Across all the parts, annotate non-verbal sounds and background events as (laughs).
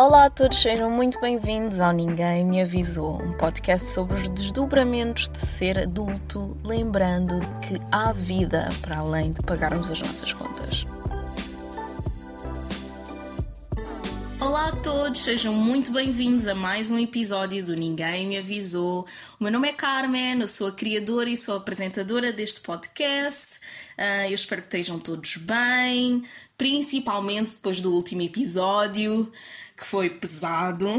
Olá a todos, sejam muito bem-vindos ao Ninguém Me Avisou, um podcast sobre os desdobramentos de ser adulto, lembrando que há vida para além de pagarmos as nossas contas. Olá a todos, sejam muito bem-vindos a mais um episódio do Ninguém Me Avisou. O meu nome é Carmen, eu sou a criadora e sou a apresentadora deste podcast. Uh, eu espero que estejam todos bem, principalmente depois do último episódio que foi pesado. (laughs)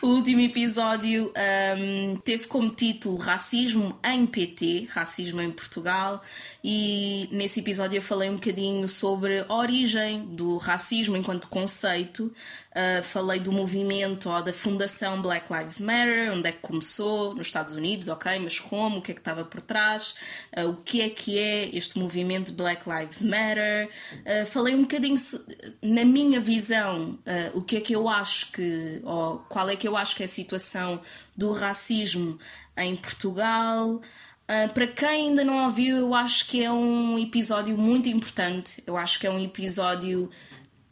O último episódio um, teve como título Racismo em PT, Racismo em Portugal, e nesse episódio eu falei um bocadinho sobre a origem do racismo enquanto conceito. Uh, falei do movimento ou da fundação Black Lives Matter, onde é que começou, nos Estados Unidos, ok, mas como, o que é que estava por trás, uh, o que é que é este movimento Black Lives Matter. Uh, falei um bocadinho, na minha visão, o que é que eu acho que, ou qual é que eu acho que é a situação do racismo em Portugal. Uh, para quem ainda não ouviu, eu acho que é um episódio muito importante. Eu acho que é um episódio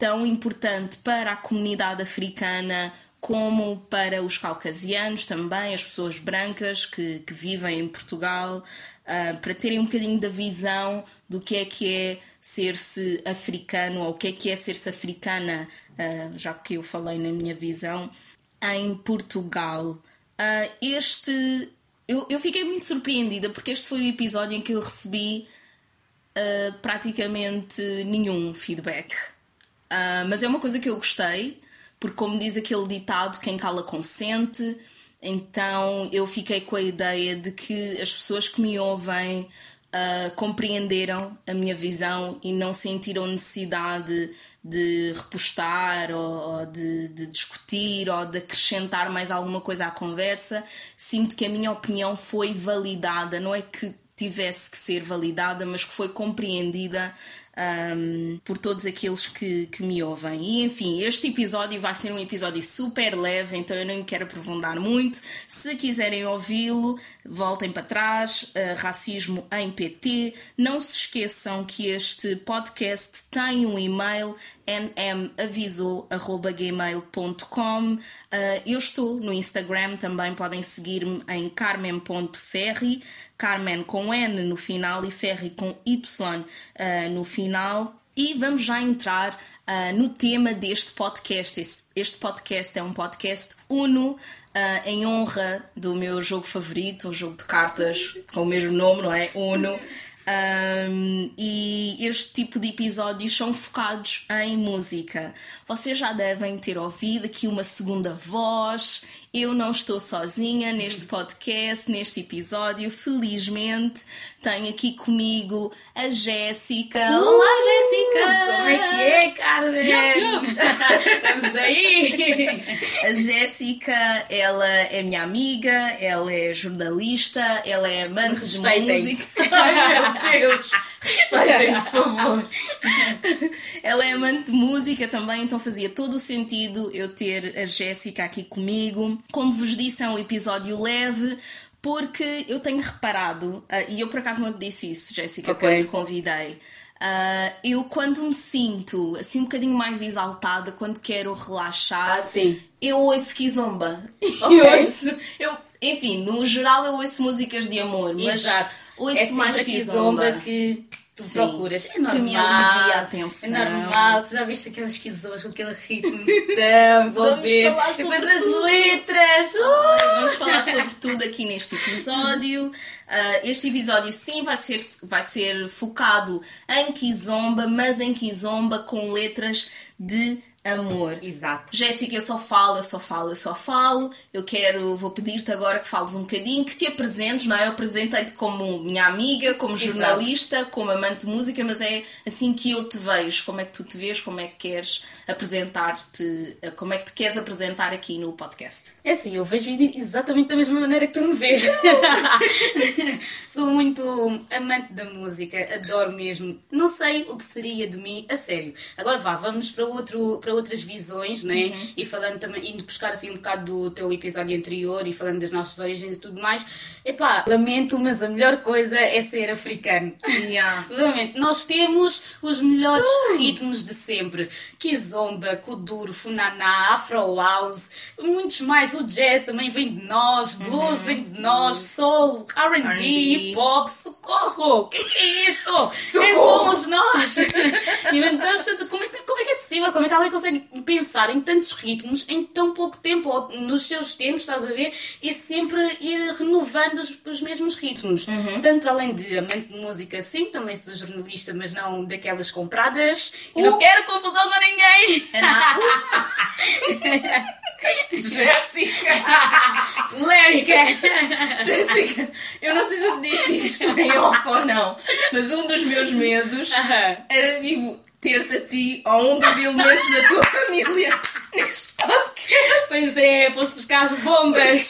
tão importante para a comunidade africana como para os caucasianos também, as pessoas brancas que, que vivem em Portugal, uh, para terem um bocadinho da visão do que é que é ser-se africano ou o que é que é ser-se africana, uh, já que eu falei na minha visão, em Portugal. Uh, este. Eu, eu fiquei muito surpreendida porque este foi o episódio em que eu recebi praticamente nenhum feedback. Uh, mas é uma coisa que eu gostei, porque, como diz aquele ditado, quem cala consente. Então eu fiquei com a ideia de que as pessoas que me ouvem uh, compreenderam a minha visão e não sentiram necessidade de repostar ou, ou de, de, discutir ou de acrescentar mais alguma coisa à conversa. Sinto que a minha opinião foi validada, não é que tivesse que ser validada, mas que foi compreendida um, por todos aqueles que, que me ouvem. E enfim, este episódio vai ser um episódio super leve, então eu não quero aprofundar muito. Se quiserem ouvi-lo, voltem para trás. Uh, racismo em PT. Não se esqueçam que este podcast tem um e-mail nmavisou.gmail.com. Uh, eu estou no Instagram também, podem seguir-me em carmen.ferri. Carmen com N no final e Ferri com Y uh, no final. E vamos já entrar uh, no tema deste podcast. Este, este, podcast é um podcast Uno. Uh, em honra do meu jogo favorito, um jogo de cartas com o mesmo nome, não é? Uno. Um, e este tipo de episódios são focados em música. Vocês já devem ter ouvido aqui uma segunda voz. Eu não estou sozinha neste podcast, neste episódio. Felizmente tenho aqui comigo a Jéssica. Uh, Olá, Jéssica! Como é que é, Carmen? (laughs) Estamos aí! A Jéssica, ela é minha amiga, ela é jornalista, ela é amante de música. (laughs) Ai meu Deus! Respeitem, por favor. Ela é amante de música também, então fazia todo o sentido eu ter a Jéssica aqui comigo. Como vos disse, é um episódio leve, porque eu tenho reparado, uh, e eu por acaso não te disse isso, Jéssica, okay. quando te convidei. Uh, eu quando me sinto assim um bocadinho mais exaltada, quando quero relaxar, ah, sim. eu ouço Kizomba. (laughs) Okay. Eu ouço, eu, enfim, no geral eu ouço músicas de amor, mas Exato. ouço é mais Kizomba. que tu Sim, procuras. É normal. Que me alivia a atenção. É normal. Tu já viste aquelas quizoas com aquele ritmo tão envolvente. E depois as letras. Uh! Vamos falar sobre tudo aqui neste episódio. Uh, este episódio sim vai ser, vai ser focado em Kizomba, mas em Kizomba com letras de amor. Exato. Jéssica, eu só falo, eu só falo, eu só falo. Eu quero, vou pedir-te agora que fales um bocadinho, que te apresentes, não é? Eu apresentei-te como minha amiga, como jornalista, Exato. como amante de música, mas é assim que eu te vejo. Como é que tu te vês? Como é que queres apresentar-te? Como é que te queres apresentar aqui no podcast? É assim, eu vejo exatamente da mesma maneira que tu me vês. (laughs) Sou muito amante da música, adoro mesmo. Não sei o que seria de mim, a sério. Agora vá, vamos para outro, para outras visões, né? Uhum. E falando também, indo buscar assim um bocado do teu episódio anterior e falando das nossas origens e tudo mais. Epá, lamento, mas a melhor coisa é ser africano. Yeah. (laughs) Lamento. Nós temos os melhores uh. ritmos de sempre. Kizomba, Kuduro, Funaná, Afro House, muitos mais. O jazz também vem de nós, blues uhum. vem de nós, soul, R&B, hip hop, socorro! O que é isto? Quem somos nós? (laughs) Inventamos tanto. Como é, que, como é que é possível? Como é que alguém consegue pensar em tantos ritmos em tão pouco tempo, ou nos seus tempos, estás a ver? E sempre ir renovando os, os mesmos ritmos. Uhum. Tanto para além de amante de música, sim, também sou jornalista, mas não daquelas compradas. E não uh! quero confusão com ninguém! Jéssica! Lérica! Jéssica, eu não sei se eu disse isto em off ou não, mas um dos meus medos uh -huh. era tipo ter-te a ti ou um dos elementos da tua família neste podcast. Pois é, foste buscar as bombas.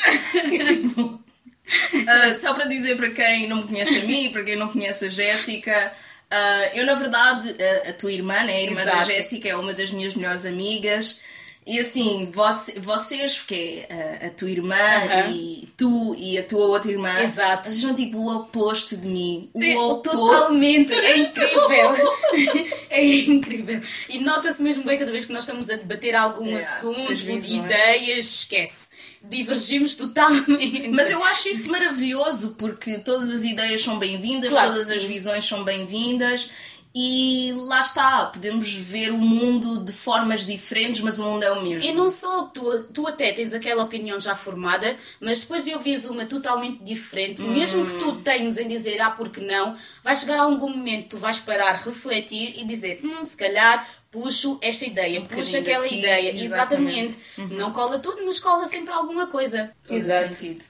uh, só para dizer para quem não me conhece a mim, para quem não conhece a Jéssica, uh, eu na verdade, a, a tua irmã, né, a irmã Exato. da Jéssica, é uma das minhas melhores amigas. E assim, você, vocês, porque é a, a tua irmã uh -huh. e tu e a tua outra irmã, Exato. vocês são tipo o oposto de mim. O oposto. Totalmente, é (laughs) incrível. (laughs) é incrível. E nota-se mesmo bem cada vez que nós estamos a debater algum é, assunto, ideias, esquece. Divergimos totalmente. Mas eu acho isso maravilhoso porque todas as ideias são bem-vindas, claro todas as visões são bem-vindas e lá está, podemos ver o mundo de formas diferentes, mas o mundo é o mesmo. E não só tu, tu até tens aquela opinião já formada, mas depois de ouvires uma totalmente diferente, hum. mesmo que tu tenhas em dizer ah, porque não, vai chegar a algum momento, tu vais parar, refletir e dizer, hum, se calhar puxo esta ideia, um puxo aquela aqui, ideia. Exatamente. exatamente. Uhum. Não cola tudo, mas cola sempre alguma coisa. Todo Exato. Sentido.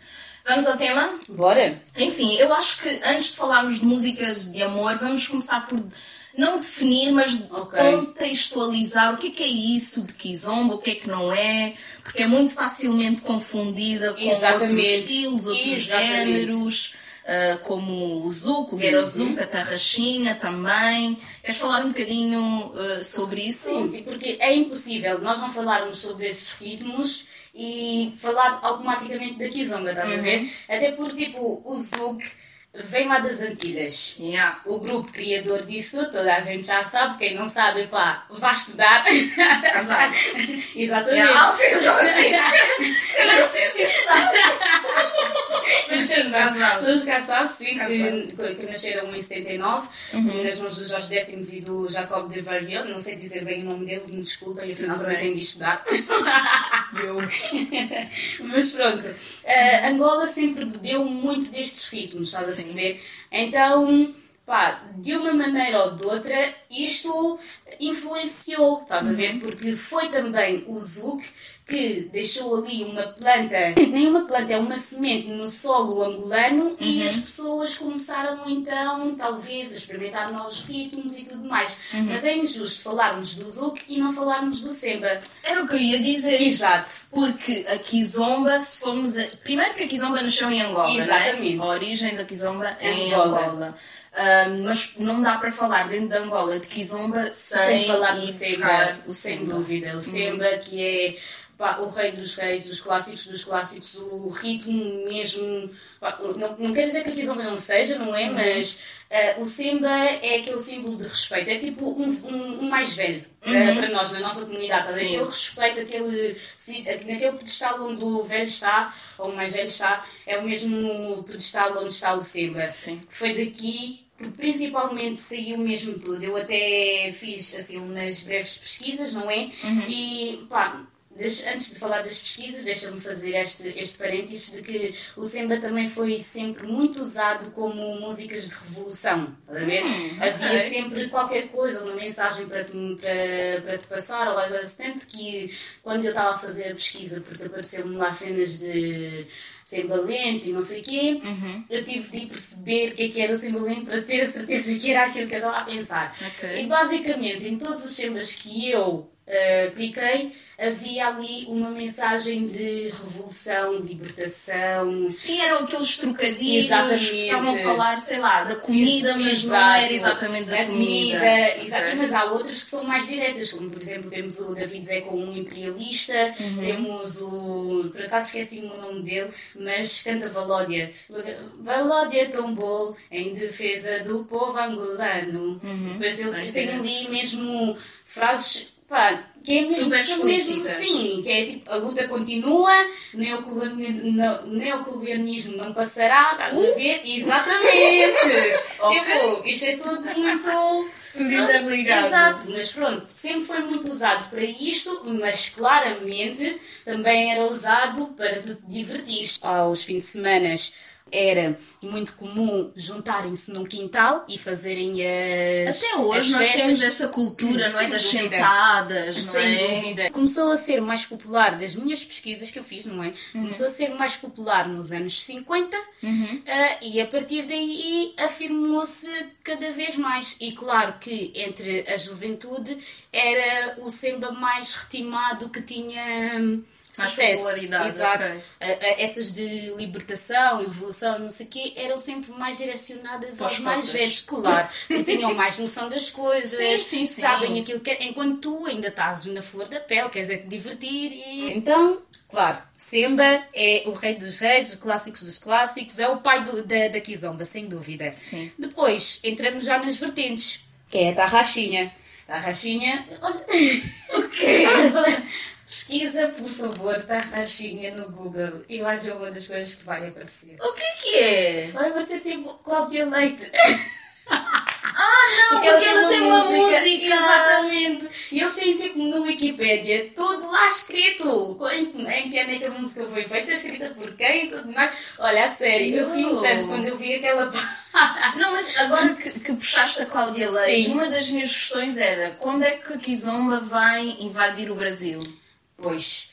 Vamos ao tema? Bora! Enfim, eu acho que antes de falarmos de músicas de amor, vamos começar por não definir, mas okay. contextualizar o que é, que é isso de Kizomba, o que é que não é, porque é muito facilmente confundida com Exatamente. outros estilos, outros Exatamente. géneros. Uh, como o Zuko, o Gerozuka, a Tarraxinha também. Queres falar um bocadinho uh, sobre isso? Sim, porque é impossível nós não falarmos sobre esses ritmos e falar automaticamente da Kizomba, estás uhum. a ver? Até porque, tipo, o Zuko vem lá das Antilhas. Yeah. O grupo criador disso toda a gente já sabe. Quem não sabe, pá, vá estudar. (laughs) Exatamente. Yeah, ok, eu já (laughs) Eu não estudar. (laughs) Todos cá sabem, sim, que, que, nasceram em 79, uhum. nas mãos do Jorge Décimos e do Jacob de Varieux. Não sei dizer bem o nome deles, me desculpem, afinal também tenho de estudar. (laughs) (laughs) Mas pronto, uh, Angola sempre bebeu muito destes ritmos, estás a perceber? Então, pá, de uma maneira ou de outra, isto influenciou, estás a ver? Uhum. Porque foi também o Zouk que deixou ali uma planta, (laughs) nem uma planta, é uma semente no solo angolano uhum. e as pessoas começaram então, talvez, a experimentar novos ritmos e tudo mais. Uhum. Mas é injusto falarmos do Zouk e não falarmos do Semba. Era o que eu ia dizer. Exato. Porque a Kizomba, se formos. A... Primeiro que a Kizomba nasceu em Angola. Exatamente. É? A origem da Kizomba é em Angola. Angola. Um, mas não dá para falar dentro da Angola de Kizomba sem, sem falar do Semba, sem dúvida. O Semba, uhum. que é pá, o rei dos reis, os clássicos dos clássicos, o ritmo mesmo. Pá, não, não quer dizer que a Kizomba não seja, não é? Uhum. Mas uh, o Semba é aquele símbolo de respeito, é tipo um, um, um mais velho. Uhum. para nós, na nossa comunidade, tá aquele respeito, aquele, naquele pedestal onde o velho está, ou o mais velho está, é o mesmo pedestal onde está o Semba. Sim. Foi daqui que principalmente saiu mesmo tudo. Eu até fiz assim umas breves pesquisas, não é? Uhum. E pá, antes de falar das pesquisas, deixa-me fazer este, este parênteses de que o Semba também foi sempre muito usado como músicas de revolução. Hum, Havia okay. sempre qualquer coisa, uma mensagem para te, para, para te passar, ou algo assim. Tanto que quando eu estava a fazer a pesquisa, porque apareceram-me lá cenas de sembalento e não sei o quê, uhum. eu tive de perceber o que, é que era o sembalento para ter a certeza que era aquilo que eu estava a pensar. Okay. E basicamente, em todos os sembas que eu uh, cliquei, havia ali uma mensagem de revolução, libertação. Sim, eram aqueles trocadilhos. Exatamente. Estavam a falar, sei lá, da comida, mas não era exatamente da, comida. comida. Mas há outras que são mais diretas, como por exemplo temos o David Zé com um imperialista, uhum. temos o. Por acaso esqueci o nome dele, mas canta Valódia. Valódia tombou em defesa do povo angolano. Uhum. Depois ele tem ali mesmo frases pá, que é mesmo, mesmo sim, que é tipo, a luta continua, neocolonialismo, neocolonialismo não passará, estás uh? a ver? Exatamente! (laughs) okay. tipo, isto é tudo muito. Tudo interligado. Exato, mas pronto, sempre foi muito usado para isto, mas claramente também era usado para te divertir. Aos fins de semana era muito comum juntarem-se num quintal e fazerem as Até hoje as nós temos essa cultura, não é? Das dúvida. sentadas, não Sem é? dúvida. Começou a ser mais popular das minhas pesquisas que eu fiz, não é? Uhum. Começou a ser mais popular nos anos 50 uhum. uh, e a partir daí afirmou-se cada vez mais. E claro que entre a juventude era o samba mais retimado que tinha sucesso. Exato. Okay. Essas de libertação e revolução, não sei o quê, eram sempre mais direcionadas Pós aos mais velhos, claro. (laughs) Porque tinham mais noção das coisas, sim, sim, sim. sabem aquilo que é. Enquanto tu ainda estás na flor da pele, queres é te divertir e. Então. Claro, Semba é o rei dos reis, os clássicos dos clássicos, é o pai do, da, da Kizomba, sem dúvida. Sim. Depois entramos já nas vertentes, que é a tarraxinha. Tarraxinha. Olha. (laughs) O quê? Pesquisa, por favor, Tarraxinha no Google. Eu acho que é uma das coisas que vai aparecer. O que que é? Vai aparecer tipo Cláudia Leite. (laughs) Ah, não, porque, ela, tem uma, música. música. Exatamente. E eles têm tipo no Wikipedia tudo lá escrito. Em, em que ano é que a música foi feita, escrita por quem e tudo mais. Olha, a sério, eu ri tanto quando eu vi aquela. não, mas agora que, que puxaste a Cláudia Leite, Sim. uma das minhas questões era quando é que a Kizomba vai invadir o Brasil? Pois.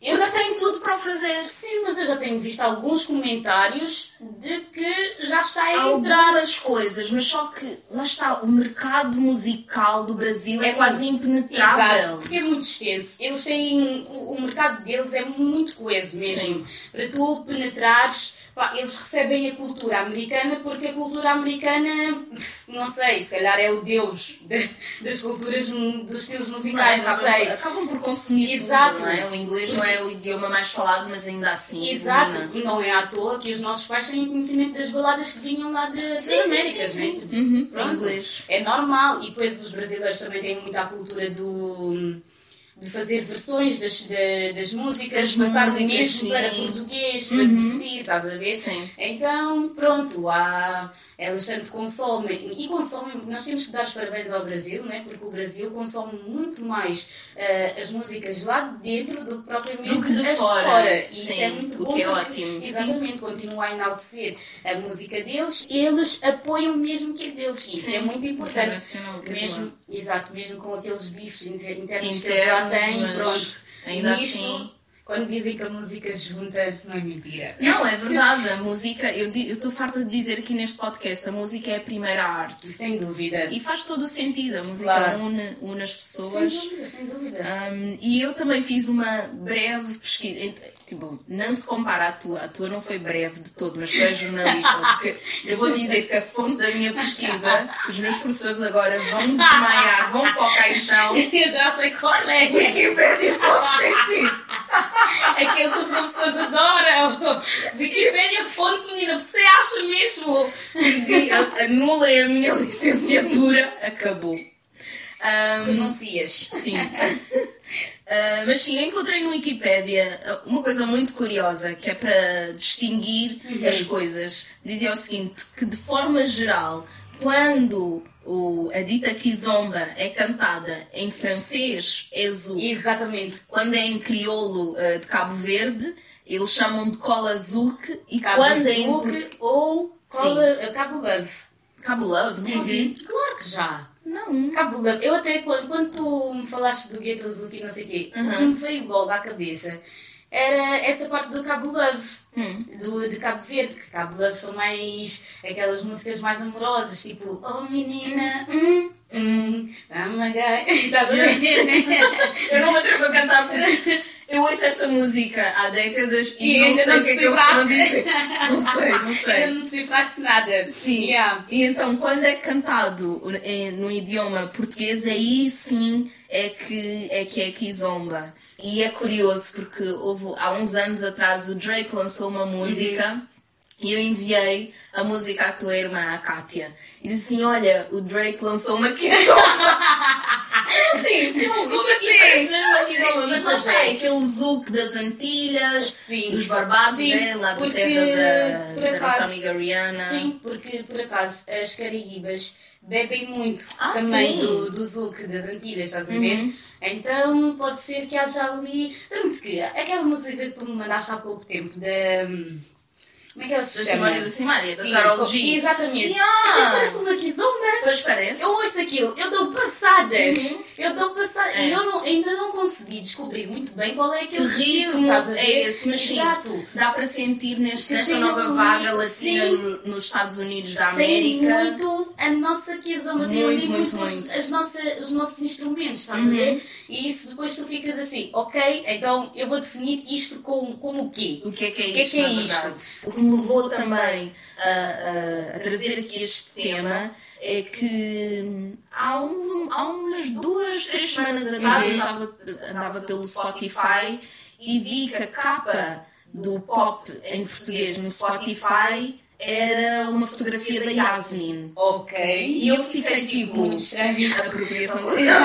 Eu já tenho tudo para o fazer. Sim, mas eu já tenho visto alguns comentários de que já está a entrar. Algumas coisas, mas só que lá está, o mercado musical do Brasil é, é quase impenetrável. Exato, porque é muito extenso. Eles têm. O, o mercado deles é muito coeso mesmo. Sim. Para tu penetrares pá, eles recebem a cultura americana porque a cultura americana, não sei, se calhar é o deus de, das culturas, dos estilos musicais, não, não acabam, sei. Acabam por consumir Exato. Tudo, não é? O inglês não é o idioma mais falado, mas ainda assim. Exato, domina. não é à toa que os nossos pais têm conhecimento das baladas que vinham lá de, das Américas, sim, sim, sim. Né? Uhum, Pronto, inglês. É normal. E depois os brasileiros também têm muita cultura do de fazer versões das, de, das músicas, das passar músicas, mesmo sim. para português, uhum. traduzir, estás a ver? Sim. Então, pronto, há, elas tanto consomem, e consomem, nós temos que dar os parabéns ao Brasil, né? porque o Brasil consome muito mais uh, as músicas lá dentro do que propriamente do que de as fora. fora. E sim, isso é muito bom. O que é ótimo. Exatamente, continua a enaltecer a música deles, eles apoiam mesmo que é deles. Isso sim, é muito importante. Mesmo, exato, mesmo com aqueles bifes internos, internos que eles tem, pronto. Ainda Nisto, assim. Quando dizem que a música junta, não é mentira. Não, é verdade. A música, eu estou farta de dizer aqui neste podcast, a música é a primeira arte. Sem dúvida. E faz todo o sentido. A música claro. une, une as pessoas. Sem dúvida, sem dúvida. Um, e eu também fiz uma breve pesquisa. Tipo, não se compara à tua. A tua não foi breve de todo, mas tu és jornalista. (laughs) Porque eu vou dizer que a fonte da minha pesquisa, os meus professores agora vão desmaiar, vão para o caixão. (laughs) Eu já sei qual é. Wikipedia Aquele que os professores adoram. Wikipedia fonte, menina, você acha mesmo? (laughs) Anulem a minha licenciatura. Acabou. Um, Renuncias. Sim. Uh, mas sim, eu encontrei no Wikipedia uma coisa muito curiosa que é para distinguir uhum. as coisas. Dizia o seguinte: que de forma geral, quando o, a dita kizomba é cantada em francês, é zouk. Exatamente. Quando é em crioulo uh, de Cabo Verde, eles chamam de cola zouk. E Cabo quando é em... ou cola, eh, Cabo Love. Cabo Love? Não uhum. ouvi. Claro que já. Não. Cabo Love. Eu até, quando, quando tu me falaste do Ghetto Zouk e não sei o quê, uhum. me veio logo à cabeça era essa parte do Cabo Love. Do, de Cabo Verde, que Cabo Love são mais aquelas músicas mais amorosas, tipo Oh menina, hum, hum, dá-me gai. Estás (laughs) a ver? (laughs) Eu não me atrevo a cantar porque eu ouço essa música há décadas e, E não ainda sei não o que é que eles estão a dizer. (laughs) Não sei, não sei. Ainda não decifraste nada. Sim. Yeah. E então, quando é cantado no idioma português, aí sim é que é que é kizomba. E é curioso porque houve, há uns anos atrás o Drake lançou uma música e eu enviei a música à tua irmã, a Kátia. E disse assim: Olha, o Drake lançou uma kizomba. assim, não, Como assim? parece mesmo uma kizomba, mas lá está, é. aquele zouk das Antilhas, Sim. dos Barbados, Sim, né? lá da porque, terra da, da nossa acaso, amiga Rihanna. Sim, porque por acaso as Caraíbas bebem muito Ah, também sim. do, do Zouk das Antilhas, estás a ver? Então pode ser que haja ali. Tanto que aquela música que tu me mandaste há pouco tempo da. hum, Como é que ela se chama? Simária da Simária, da co- G. Exatamente. Yeah. Até parece uma kizomba. Pois parece. Eu ouço aquilo, eu dou passadas. Eu dou passadas. É. E eu não- ainda não consegui descobrir muito bem qual é Que aquele ritmo é esse, mas sim, Exato. dá para sentir neste, nesta tem nova vaga latina no- nos Estados Unidos da Tem América. muito a nossa kizomba, tem Muito, muito, muito, os- muito. As nossa, os nossos instrumentos, estás Uhum. a ver? E isso depois tu ficas assim, ok, então eu vou definir isto com, como o quê? O que é que é O que é isto, que é isto? Me levou também a, a- a trazer aqui este tema é que há, um- há umas duas, três semanas atrás estava- andava pelo Spotify e vi que a capa do pop em português no Spotify era uma fotografia da Yasmin. Ok. E eu fiquei tipo. Muito estranho. (laughs) (laughs) Apropriação cultural.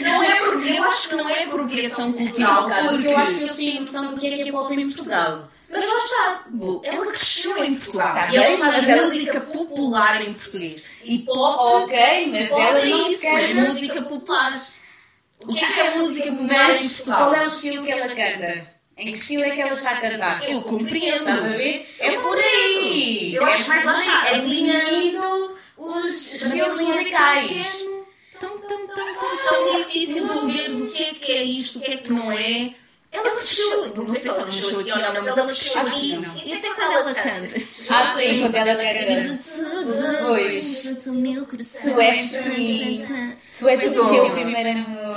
Não é porque eu acho que não é apropriação cultural, Não, cara, porque porque. eu acho que eles têm noção do que é que é pop em Portugal. Mas lá está, ela cresceu em Portugal. Tá e ela faz música popular em português. E pop, Ok, mas pop ela é isso, é música popular. O que é que é música popular em Mas Portugal? qual é o estilo que ela canta? Em que estilo é que ela está a cantar? Eu compreendo. Estás a ver? É por aí! Eu acho é que lá está, É definindo os estilos musicais. tão, tão, tão, tão, tão difícil tu veres o que é que é isto, o que é que não é. Ela cresceu, não sei se ela nasceu aqui ou não, mas ela cresceu aqui. E até quando ela canta. Ah, sim, quando ela canta. Pois. Tu és para mim. Tu és o teu primeiro amor.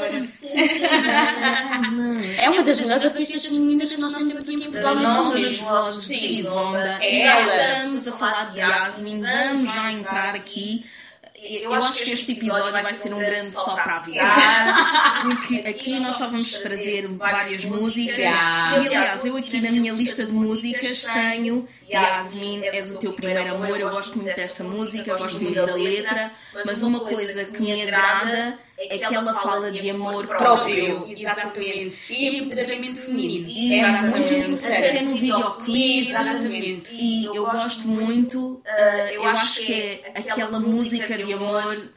É uma das melhores artistas femininas que nós temos aqui em Portugal Das novas momento. vozes de Sim. Kizomba. É já ela. estamos a falar de Yasmin, vamos já entrar aqui. Eu acho que este episódio vai ser um grande só para avisar, porque aqui nós só vamos trazer várias músicas. Yeah. E aliás, eu aqui na minha lista de músicas tenho Yasmin, és o teu primeiro amor. Eu gosto muito desta música, eu gosto muito da letra, mas uma coisa que me agrada é que ela fala de amor próprio. Próprio, exatamente. E empoderamento feminino. É Exatamente. Até no videoclipe. Exatamente. E eu gosto muito, uh, eu acho que é aquela música de amor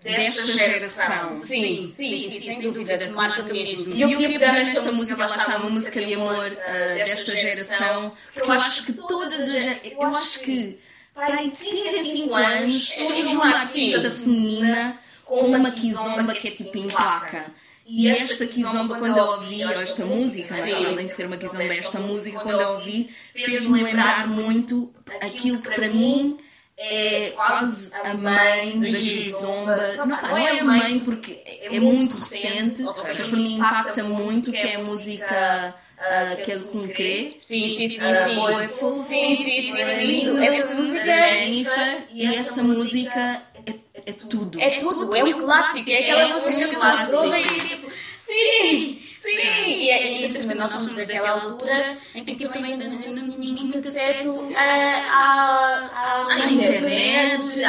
desta geração. Sim, sim, sim, sem dúvida. Marca mesmo. E eu queria pegar nesta música, lá está, uma música de amor uh, desta geração, porque eu acho que todas as. Eu acho que para aí de 5 em 5 anos surge uma artista feminina com uma kizomba que é tipo em placa. E esta kizomba, quando eu ouvi, ou esta música, Sim. além de ser uma kizomba, esta música, quando eu ouvi, fez-me lembrar muito aquilo que para mim é quase a mãe da kizomba. Não, não é a mãe porque é muito recente, mas para mim impacta muito, que é a música ah, que é do Concré. Sim, sim, sim, Ah, sim. Sim, sim, é da Jennifer, e essa música é, é tudo. É tudo, é um clássico. É aquela música que pessoas ouvem e tipo, sim, sim. E é e é interessante, nós somos daquela altura em que tipo, também não não tínhamos muito acesso À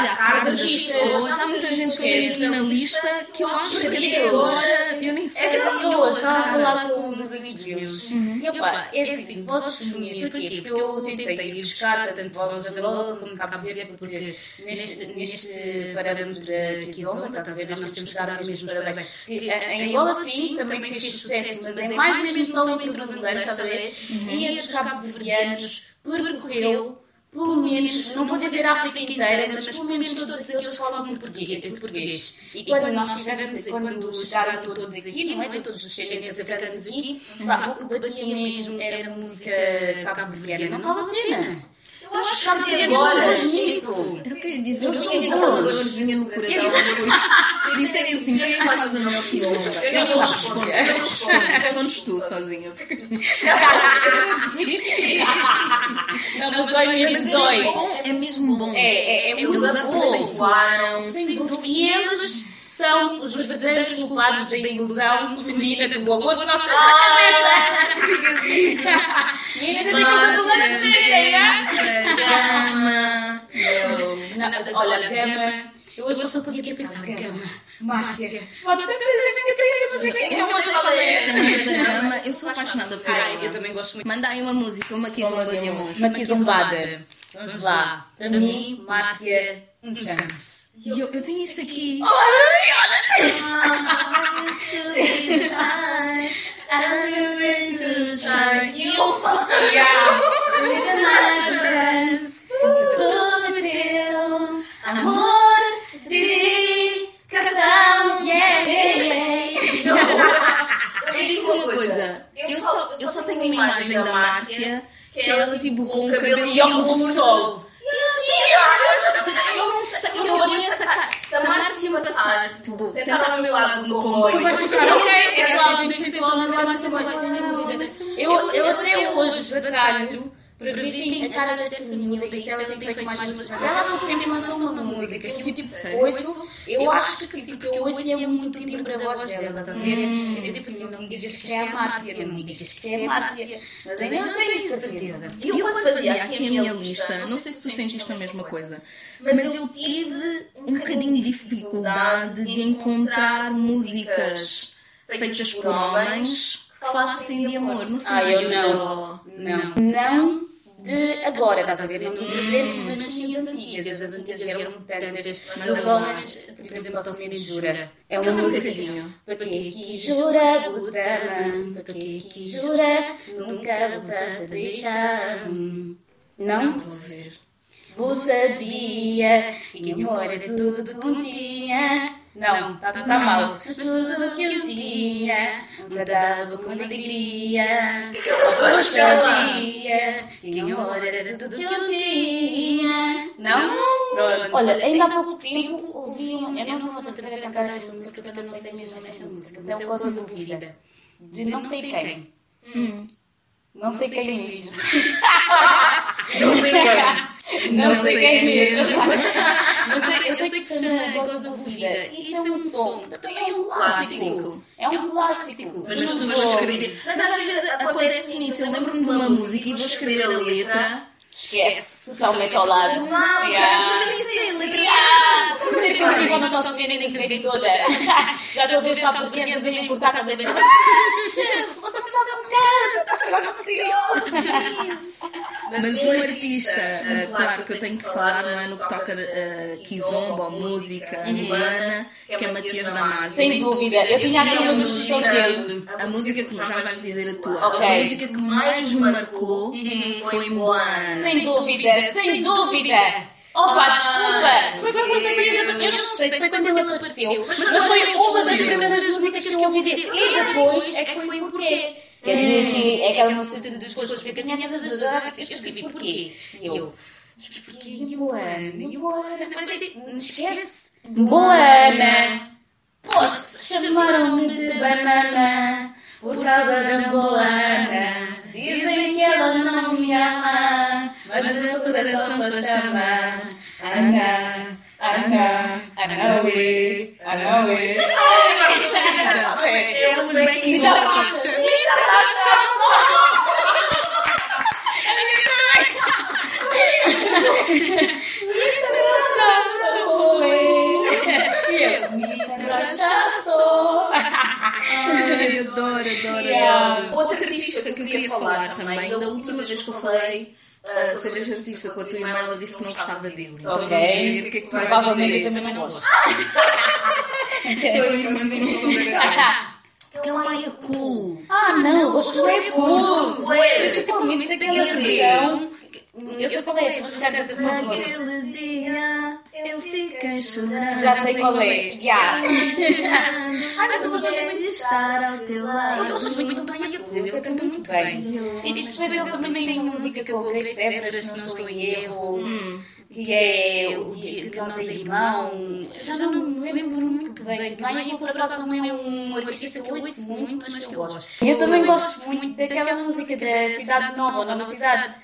à casa das pessoas, há muita gente que tem aqui na lista que eu acho que até agora eu nem sei. É eu estava a falar com uns amigos meus. E opa, é assim, vozes femininas, porquê? Porque eu tentei ir buscar tanto vozes de Angola como Cabo Verde, porque neste, neste parâmetro da Kizomba, estás a ver, nós temos que dar mesmo os parabéns. A- Em Angola, sim, também fez sucesso, mas é mais mesmo só entre os angolanos, estás a ver? E entre os cabo-verdianos percorreu pelo menos, não vou dizer a África inteira, mas pelo menos todos que falam português. português. E quando nós estivermos, quando chegaram todos aqui, não é? Todos os descendentes africanos aqui, o que batia mesmo era música cabo-verdiana. Não vale a pena. Eu acho que até agora. nisso. Era o que eu ia dizer, eu tinha aquela dorzinha no coração. Se disserem assim, quem é que faz a melhor kizomba? Eu não respondo. eu não respondo. Respondes tu sozinha. Não, mas dói Mas mesmo, é dói. é mesmo bom. É, é, é Eles bom. aperfeiçoaram. Sem dúvida. E eles são os verdadeiros culpados da ilusão feminina do amor na cabeça. E ainda tem que mas olha, Gama. Eu hoje só estou aqui a pensar, Gama, Márcia. Eu sou apaixonada por ela. eu também gosto muito. Manda aí uma música, uma kizomba de amor. Uma quizombada. Vamos lá. Para mim, Márcia, um chance. E Eu, eu tenho isso aqui. Prometeu amor, dedicação, yeah, yeah. Eu digo uma coisa, eu só, eu só tenho uma imagem da Márcia, que é ela tipo com o cabelo E óculos de sol. Eu não sei, eu conheço a cara. Se a Márcia me passar, tipo, sentar ao meu lado no comboio. Tu vais ficar, ok, pessoal, ainda que se torna mais sem dúvida. Eu, até hoje batalho para ver quem a cara dessa e se ela tem feito mais músicas. Mas ela não tem uma só uma música. Que eu tipo, ouço, eu acho que sim, porque eu ouço e é muito o timbre da voz dela, estás a ver? Eu digo assim, não me digas que isto é a Márcia, não me digas que isto é a Márcia. Mas ainda não tenho certeza. Eu quando fazia aqui a minha lista, não sei se tu sentiste a mesma coisa, mas eu tive um bocadinho de dificuldade de encontrar músicas feitas por homens que falassem de amor. Não sei Ah, eu não. Não. Não de agora, estás a ver? Não do presente, mas sim as antigas. As antigas eram tantas. Homens, por exemplo, a Tomé jura. É uma um bocadinho. Para que que jura, Butama? Para que que jura, nunca vou te deixar. Não? Estou a ver. Vou sabia que amor era tudo que tinha. Não, está tá, tá mal. Mas tudo que eu tinha, me dava com alegria. Eu sabia que amor era tudo que eu tinha. Não? Pronto. Olha, ainda há pouco tempo ouvi um. Eu não vou atrever a cantar esta música porque eu não sei mesmo esta música, mas é uma coisa ouvida. De não sei quem. Não sei quem mesmo. Não sei quem. Não sei quem mesmo. (laughs) Mas eu sei que se chama Goza Movida. Isso é um som. Também é um clássico. É um clássico. Mas tu vais escrever. Mas às vezes acontece nisso. Eu lembro-me de uma música e vou escrever a letra. Esquece. Totalmente ao lado. Não, mas eu nem sei a letra. Eu (laughs) já não estou a ver nem escrever toda. Já a ver português a vir cortar a cabeça. Jesus, você sabe um cara, estás a não sei Mas um artista, eh, claro que eu tenho que falar, não é no que toca a kizomba ou música angolana, que é Matias Damasio. Sem dúvida. Eu tinha aqui E uma a sugestão dele. música, a música que já vais dizer a tua, a música que mais me marcou foi Moana. Sem dúvida, sem dúvida. Opa, desculpa! Foi quando ele eu não sei se foi quando ele apareceu, mas foi uma das primeiras músicas que eu ouvi dele. E depois é que foi o porquê. Quer dizer que é aquela música dos coisas pequenas, eu escrevi porquê. Eu, mas porquê e a Moana? E a Moana? Não esquece. Moana! Posso chamaram-me de banana por causa da Moana. Dizem que ela não me ama, mas o meu coração só chama Ana, Ana, Anauê, Anauê. É os back in Me dá racha, me dá racha. Ai, adoro, adoro, Yeah. adoro. Outro artista que eu queria falar também, da última vez que eu falei ah, sobre este artista com a tua irmã, ela disse que não gostava dele. Então ver o que é que tu vais Provavelmente eu também não gosto. São irmãzinhos não são. Que é Maia Cool. Ah, não, eu gosto é curto. Ué, Principalmente daquela versão. Eu sei qual é mas canta, por favor. Naquele dia eu fiquei chorando. Já sei qual é. Yeah. Ai, mas eu gosto muito de estar ao teu Eu lado. gosto muito do Maia Clube, ele canta muito bem. E depois ele também tem uma música com o Grace Everest, se não estou em erro, que é o dia que nós é irmão. Já não me lembro muito bem. Maia Clube, por acaso, não é um artista que eu ouço muito, mas que eu gosto. Eu também gosto muito daquela música da Cidade Nova, Nova Cidade.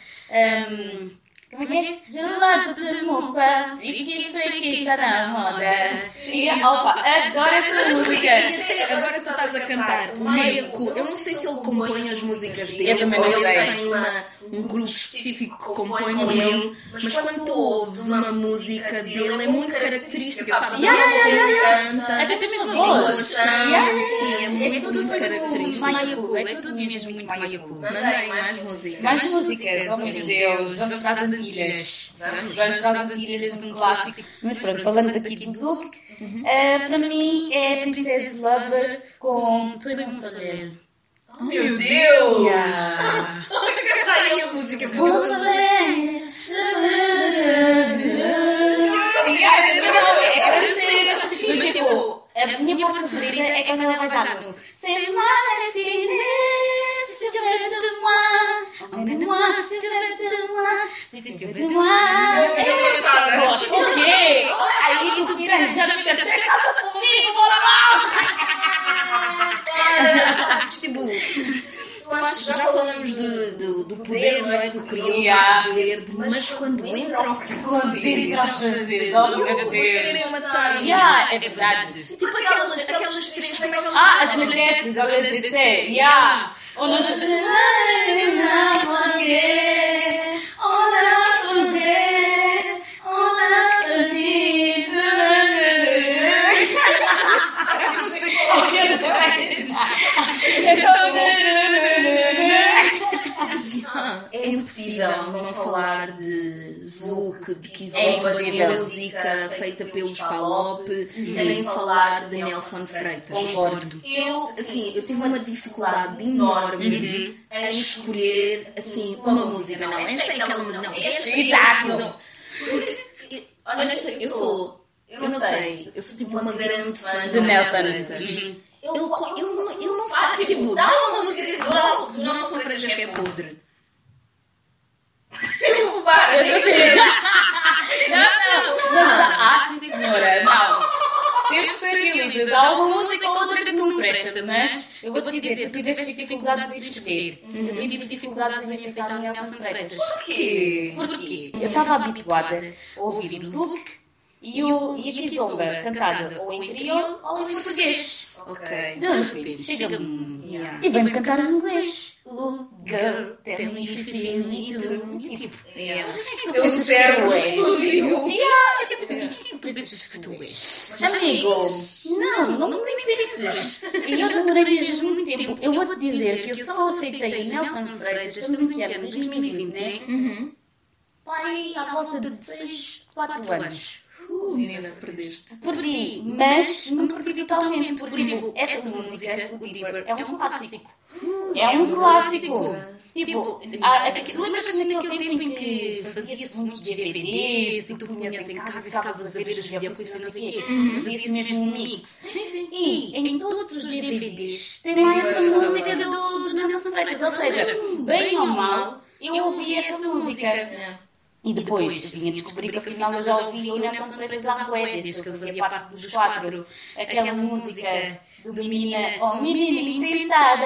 Ahm, como é que é? Gelado de mopa, e que que está na moda. E, opa, adoro essa música. Agora tu estás a cantar o Maiacu. Eu não sei se ele compõe as músicas dele. Eu também não ele sei. tem uma, um grupo específico que compõe com ele. Mas quando tu ouves uma música dele, é muito característica, sabes? Yeah, yeah, ele yeah. canta, Até tem mesmo a voz. Yeah, yeah, sim, é É muito, muito muito característico. Maiacu, é tudo mesmo muito Maiacu. Mandei mais música. Mais músicas, oh meu Deus, vamos para as Antilhas. Vamos, Vamos para as Antilhas de um clássico. Mas pronto, falando aqui do Zouk, eh, para mim é Princess Lover com Tu e Soler. Meu Deus! Yeah. (laughs) Canta aí a música. eu Vou vou fazer. É francês, mas tipo, a minha parte favorita é quando ela vai já no ma destinée, si tu veux de moi, emmène-moi si tu veux de moi, si tu veux de moi. O quê? Aí tu vira, já fica, chega casa comigo, bora lá! Sabes, tipo, eu acho que já falamos do, do, do poder, não é? Do crioulo, Yeah. do verde, mas quando entra ao oh meu vocês querem Deus. matar. Yeah, é verdade. Tipo aquelas, aquelas três, como é que elas Ah, as mulheres, elas disseram, yeah. On a Zouk, de É Kizomba, impossível. música feita pelos Palop, sem falar de Nelson Freitas. Concordo. Eu, assim, eu tive uma dificuldade enorme em escolher, assim, uma música. Não, esta é aquela música. Não, esta é Exato. essa. Porque, honesta, eu sou, eu não sei, eu sou tipo uma grande fã De Nelson. Freitas. Ele, ele, não- ele não faz, tipo, dá uma música dá- do Nelson Freitas que é podre. Para, (laughs) Ah, sim senhora, não. Temos que ser realistas. Há uma música ou outra que não presta, mas eu vou-te dizer, tu tiveste dificuldades em escolher. Eu tive dificuldades em aceitar o Nelson Freitas. quê? Porquê? Eu estava habituada a ouvir o Zouk e, o, e a Kizomba cantada ou em crioulo ou em português. Ok. De repente chega-me e vem-me cantar em inglês. Look, girl, tell me if you feel me too. E tipo, Yeah. mas quem é que tu pensas que tu és? Tipo, mas quem é que tu pensas que tu és? Amigo, não, não me penses. E eu demorei mesmo muito tempo. Eu vou-te dizer que eu só aceitei o Nelson Freitas, estamos em que ano? 2020, né? Pai, à volta de 6, 4 anos. Uh, menina, perdeste. Perdi, mas não perdi totalmente, porque tipo, essa música, o Deeper, é um clássico. É um clássico. Tipo, há- há- lembras-te daquele tempo em que fazia-se muitos DVDs e tu punhas em casa e ficavas a ver os videoclipes e não sei o quê? Fazia-se mesmo um mix. Sim, sim. E em todos os DVDs tem essa música do, do Nelson Freitas. Ou seja, bem ou mal, eu ouvi essa música. Yeah. E depois vinha descobrir que afinal eu já ouvi o Nelson Freitas bué, desde que ele fazia parte dos quatro. Aquela música do menina, oh menina intentada.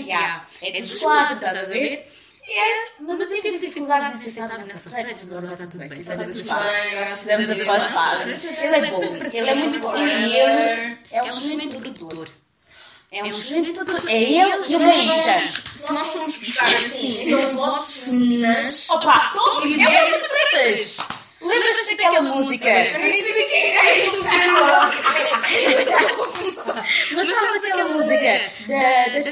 Yeah. É dos quatro, estás a ver? É, mas eu tive dificuldades em aceitar o Nelson Freitas, mas agora está tudo bem. Fazemos as pazes. Graças a Fazemos as Deus. pazes. Ele é bom, ele é muito bom. E ele é um excelente produtor. É um excelente produtor. É ele e o Gaícha. Se nós formos buscar assim, então vozes femininas. Opa, todo, é o Nelson Freitas. Lembras-te daquela música? Mas sabes aquela música da,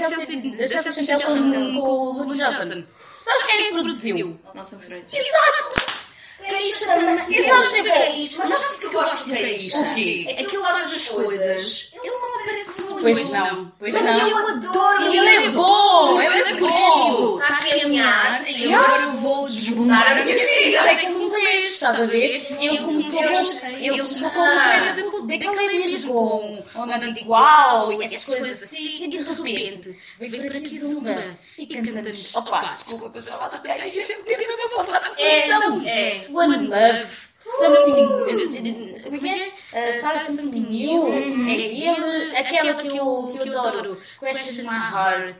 Chelsea, Chantel com, o Lulu Johnson? Sabes quem é que produziu? Nossa Freitas. Exato! Caícha também. E sabes de que- Caícha? Mas sabes o que é que eu gosto de Caícha? O quê? É que ele faz as coisas. Ele não aparece muito. Pois não, pois Mas não. eu adoro Ele é bom, ele é Porque é bom. tipo, está a caminhar e agora eu vou desviar mudar a minha vida. Com inglês, estás a ver? Ele começou ele começou com uma comédia de daquela mesmo, com um andando igual e essas coisas assim, e de repente vem para aqui Zumba e canta-nos. Opa, desculpa, eu já falo da caixa, sempre tive a falar da coleção. é. One Love. Something. Como é que é? Uh, Start Something New. É aquele, aquela que eu, que eu adoro. Question My Heart.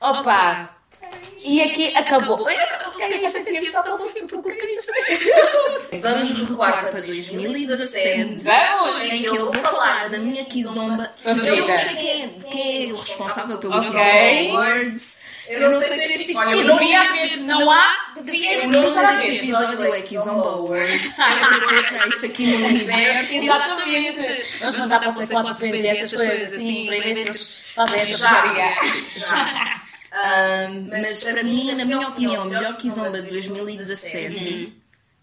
Opa! E aqui acabou. Vamos recuar para 2017. Vamos! Em que eu vou falar da minha Kizomba. Eu não sei quem é, quem é o responsável pelo Ok. Kizomba Awards. Eu não sei se este Eu devia haver, não há, devia O nome deste episódio é Kizomba Awards. É para isto aqui no (laughs) universo. Exatamente! Vamos mandar para você quatro essas coisas assim, para ver se Já, fecharia. Um, mas para mim, na minha opinião, o melhor Kizomba de 2017,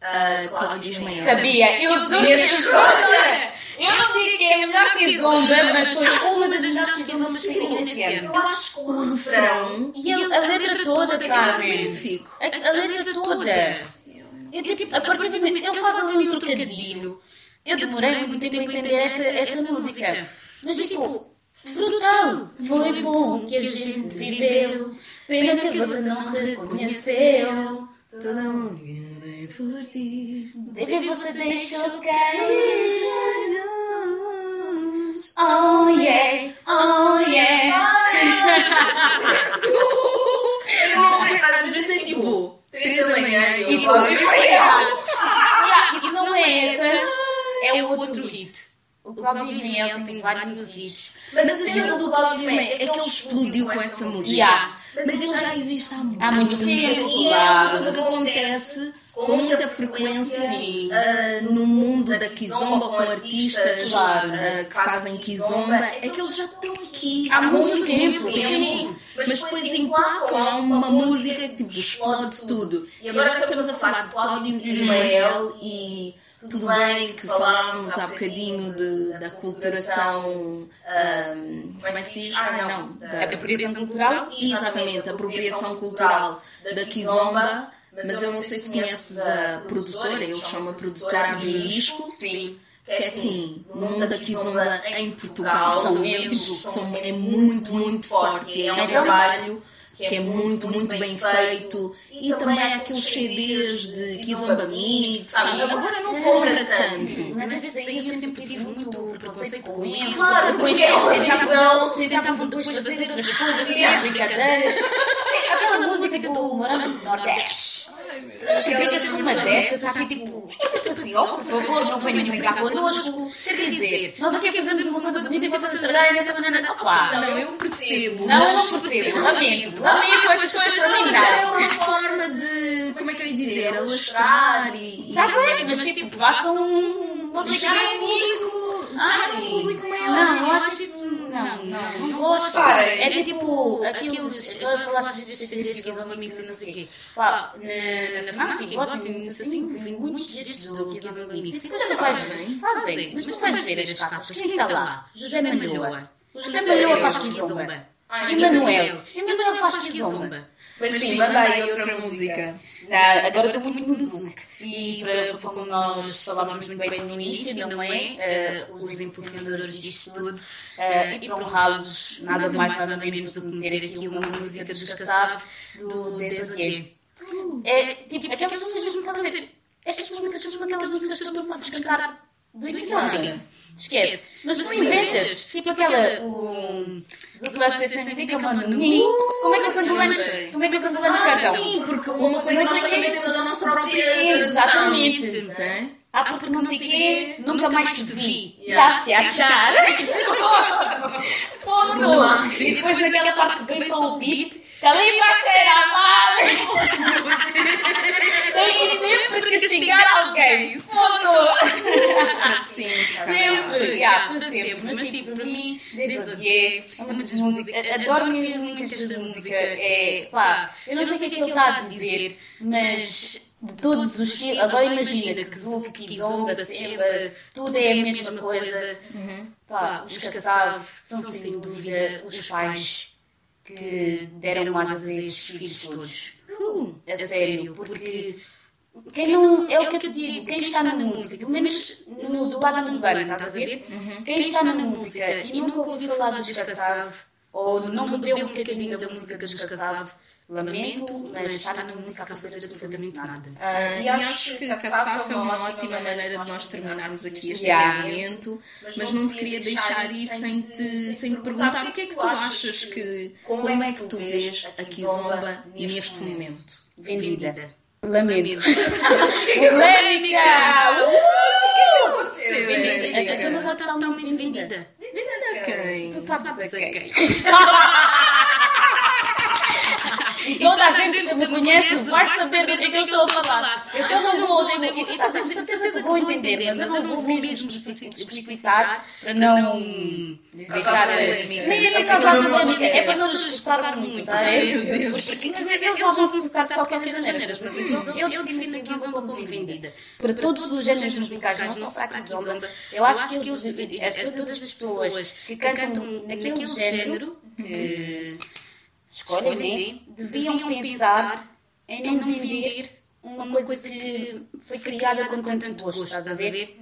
uh, Cláudio Ismael. Sabia, eu sou escolha! Eu não digo que é a melhor que Zomba, mas foi uma das melhores que Zombas que saíram nesse ano. Eu acho que o refrão E a, a letra toda, é Carmen. magnífico. A, a letra toda. Eu, tipo, a partir do momento. Ele faz ali um trocadilho. Eu demorei muito tempo a entender essa, essa música. Mas, tipo, brutal. Foi bom que a gente viveu. Pena que você não reconheceu. Toda música por ti. Baby, você deixou cair. Oh yeah, oh yeah. Às vezes é tipo 3 da manhã e tu tô Yeah, Isso não é essa, é o outro hit. O Cláudio Ismael tem vários hits. Mas a cena do Cláudio Ismael é que ele explodiu com essa música. Yeah. Mas ele já existe há muito, Há muito tempo, E é uma coisa que acontece com muita frequência ah, no mundo da Kizomba, com artistas Claro. ah, que fazem Kizomba, é que eles já estão aqui Há muito tempo, sim. Mas depois emplacam há uma música que tipo, explode tudo. E agora que estamos a falar de Cláudio Ismael e tudo bem que falámos há bocadinho de, da culturação. ahm, como é que se diz? Ah, não. Da, Apropriação cultural? Exatamente, a apropriação cultural da Kizomba. Mas eu não sei se conheces a produtora, eles chamam a produtora Avilisco. Sim. Que é assim, o mundo da Kizomba em Portugal São eles. são- é muito, muito forte. É um Então- trabalho que é muito, muito bem feito. E também há aqueles CDs de Kizomba Mix. Agora não se lembra tanto. Mas esse aí eu sempre tive muito preconceito com eles. Claro, Depois porque é tentavam, tentavam depois fazer outras coisas, assim, as brincadeiras. Aquela música do Morango do Nordeste. Que tem que dessas, está aqui tipo, tipo assim, ó, por favor, não venham brincar connosco. Quer dizer, nós aqui fazemos uma coisa bonita e vocês estragarem dessa maneira. Opa! Não, eu percebo. Não, não percebo. Lamento. Lamento essas coisas é uma forma de, como é que eu ia dizer, alastrar e... Está bem, mas tipo, façam um. Vocês ganhem isso. Ah, um público maior. Não, eu acho isso. Não, não, não gosto. É que tipo, aqueles. Agora falaste destes CDs que são amigos e não sei o quê. Pá, na, na FNAC, votem isso assim, vem muitos destes do que são amigos. Depois tu vais ver, fazem, mas tu vais ver as capas. Quem está lá? José Malhoa. José Malhoa faz kizomba. E Manuel. E Manuel faz kizomba. Mas sim, manda aí outra música. Não, agora estou muito no Zouk. E para, para como nós falámos muito bem no início, não é? Eh, os impulsionadores disto tudo. eh, e para honrá-los, nada mais, nada menos do que meter aqui uma música dos Kassav, do Desaguê. É tipo, aquelas músicas mesmo que estás a ver. Estas são aquelas músicas que tu não sabes cantar do início ao fim. Esquece. Mas tu inventas. Tipo aquela. O. Zuclasse sem fica mano Como é que os angolanos. Como é que os angolanos cantam? Sim, porque uma coisa nós também temos a nossa própria Exatamente. tradição, não é? Ah, porque não sei o quê, nunca mais te vi. Yeah. Dá-se a achar. Fogo! (laughs) E depois naquela parte que vem só o beat, ali vai cheirar mal. Tem sempre que castigar alguém. Fogo! Sempre. Sempre, yeah, para sempre. Mas tipo, para mim, Desaguê é uma das músicas. Adoro mesmo muito esta música. É, pá, eu não sei o que é que ele está a dizer, mas de todos os estilos. Agora imagina que Zouk, Kizomba, Semba, tudo é a mesma coisa. Pá, os Kassav são sem dúvida os pais que deram asas a esses filhos todos. Uh, a sério, porque quem não, é o que eu digo, quem está na música, pelo menos no, do lado angolano, estás a ver? Quem está na música e nunca ouviu falar dos Kassav, ou não bebeu um bocadinho da música Kassav, lamento, mas está na música a fazer absolutamente nada. Ah, e acho que a Caçaf é uma ótima maneira de nós terminarmos aqui este segmento, mas não te queria deixar ir sem te, sem te perguntar o que é que tu achas que. Como é que tu vês a Kizomba neste momento? Vendida. Lamento. Polêmica! A Kizomba está totalmente vendida. Vendida a quem? Tu sabes a quem? E toda a gente que me conhece vai saber do que é que eu estou a falar. Eu não vou, e toda a gente de certeza que vou entender, mas eu não vou mesmo explicitar para não deixar polêmica. Nem é causar polêmica, é para não nos expressar muito, tá? Meu Deus. Mas eles já vão se expressar de qualquer maneira, mas eu defino a Kizomba como vendida. Para todos os géneros musicais, não só para a Kizomba, eu acho que eles, todas as pessoas que cantam naquele género, que escolhem, deviam pensar em não vender uma coisa que foi criada com tanto gosto, estás a ver?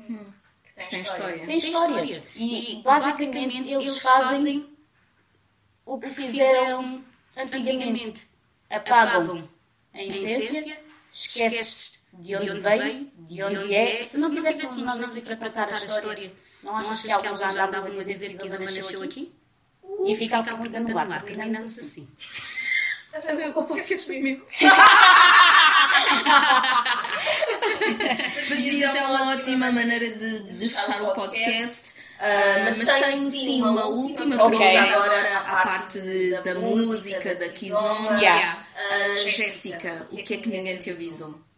Tem história. Tem história. E basicamente eles fazem o que fizeram antigamente. Apagam a essência, esqueces de onde veio, de onde é. Se não tivéssemos nós aqui para contar a história, não achas que alguns já andavam a dizer que Isabel nasceu aqui? E fica a muito no ar. Terminamos assim. O podcast é meu. Mas isso é uma ótima maneira de, de fechar o podcast. Uh, mas, mas tenho sim uma última pergunta okay. agora à parte de, da música, da Kizomba. Yeah. Uh, Jéssica, o que é que ninguém te avisou?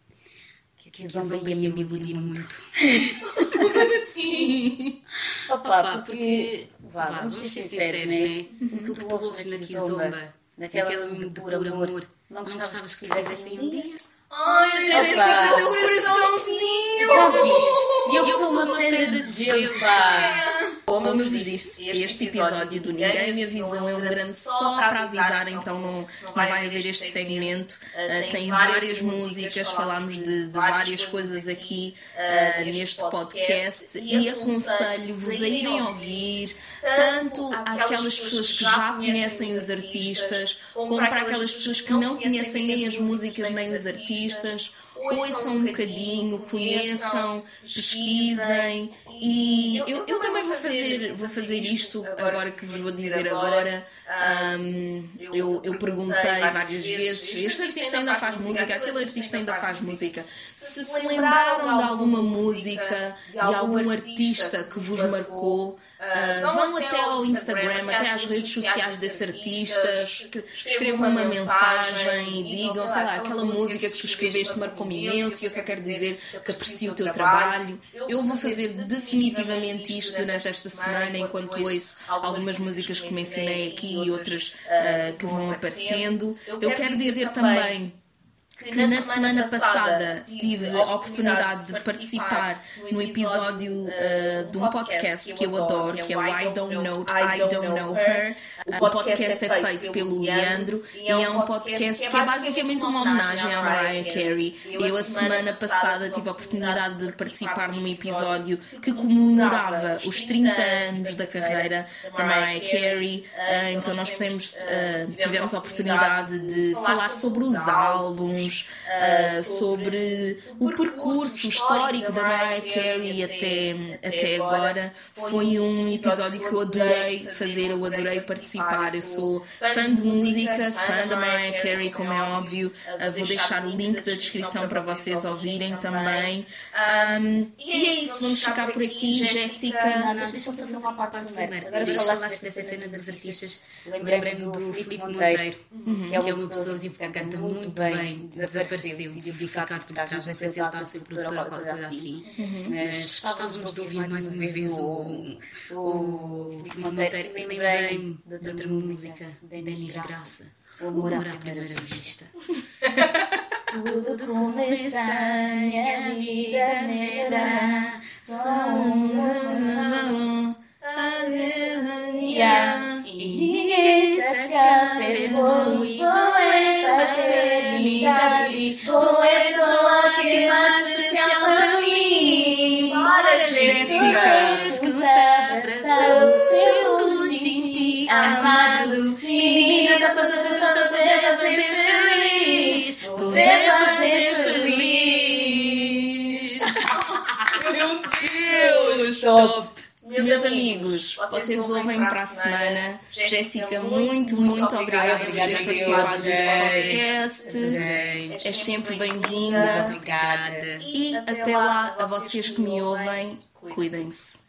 Que a Kizomba ia me iludir muito. (laughs) Como assim? Opa, porque, vá, vamos ser sinceros, né? Aquilo que tu ouves na Kizomba, naquela de puro amor, não gostavas que fizessem um dia? Ai, Jéssica, teu coraçãozinho! Já viste? E eu sou uma pedra de gelo, pá! Como eu vos disse, este episódio do Ninguém Me Avisou é um grande só para avisar, então não, não vai haver este segmento. Uh, tem várias músicas, falámos de, de várias coisas aqui uh, neste podcast. e aconselho-vos a irem ouvir tanto aquelas pessoas que já conhecem os artistas, como para aquelas pessoas que não conhecem nem as músicas nem os artistas ouçam um bocadinho, conheçam, pesquisem e eu, eu também vou fazer, vou fazer isto agora que vos vou dizer agora. Um, eu, eu perguntei várias vezes: este artista ainda faz música, aquele artista ainda faz música. Se se lembraram de alguma música, de algum artista que vos marcou, uh, vão até ao Instagram, até às redes sociais desse artista, escrevam uma mensagem e digam, sei lá, aquela música que tu escreveste marcou-me imenso e eu só quero dizer que aprecio o teu trabalho. Eu vou fazer definitivamente isto durante esta semana, enquanto ouço algumas músicas que mencionei aqui e outras uh, que vão aparecendo. Eu quero dizer também que na semana passada tive a oportunidade de participar no episódio uh, de um podcast que eu adoro, que é o I Don't Know, I Don't Know Her. O podcast é feito pelo Leandro e é um podcast que é basicamente uma homenagem à Mariah Carey. Eu, a semana passada, tive a oportunidade de participar num episódio que comemorava os 30 anos da carreira da Mariah Carey. Uh, então, nós podemos, uh, tivemos a oportunidade de falar sobre os álbuns uh, sobre o percurso histórico da Mariah Carey até, até agora. Foi um episódio que eu adorei fazer, eu adorei participar. Eu sou fã de música, fã da Mariah Carey, como é óbvio. Uh, vou deixar o link da descrição para vocês ouvirem também. Um, e é isso, vamos ficar por aqui. Jéssica. Deixa-me só fazer uma parte primeiro. Agora falaste dessa cena dos artistas. Lembrei-me do Filipe Monteiro, que é uma pessoa tipo, que canta muito bem desapareceu, decidi ficar por trás, não sei se ele está a ser produtor ou qualquer coisa assim. Uhum. Mas gostávamos de ouvir mais uma vez o, o Filipe Monteiro. Lembrei-me de outra música, Denis Graça, O Amor à Primeira Vista. (laughs) Tudo começa, a vida era só um Aleluia. E ninguém tá te vendo e não é felicidade. Tu és que é mais especial para mim. Várias vezes que te abraçamos, sempre senti amado. Meninas, as pessoas estão todas a fazer feliz. Poder és a fazer feliz. Meu Deus, top. Meus, Meus amigos, vocês ouvem para a semana. Jéssica, muito, muito obrigada por teres participado deste podcast. És sempre bem-vinda. Obrigada. E até lá, a vocês que me ouvem, cuidem-se.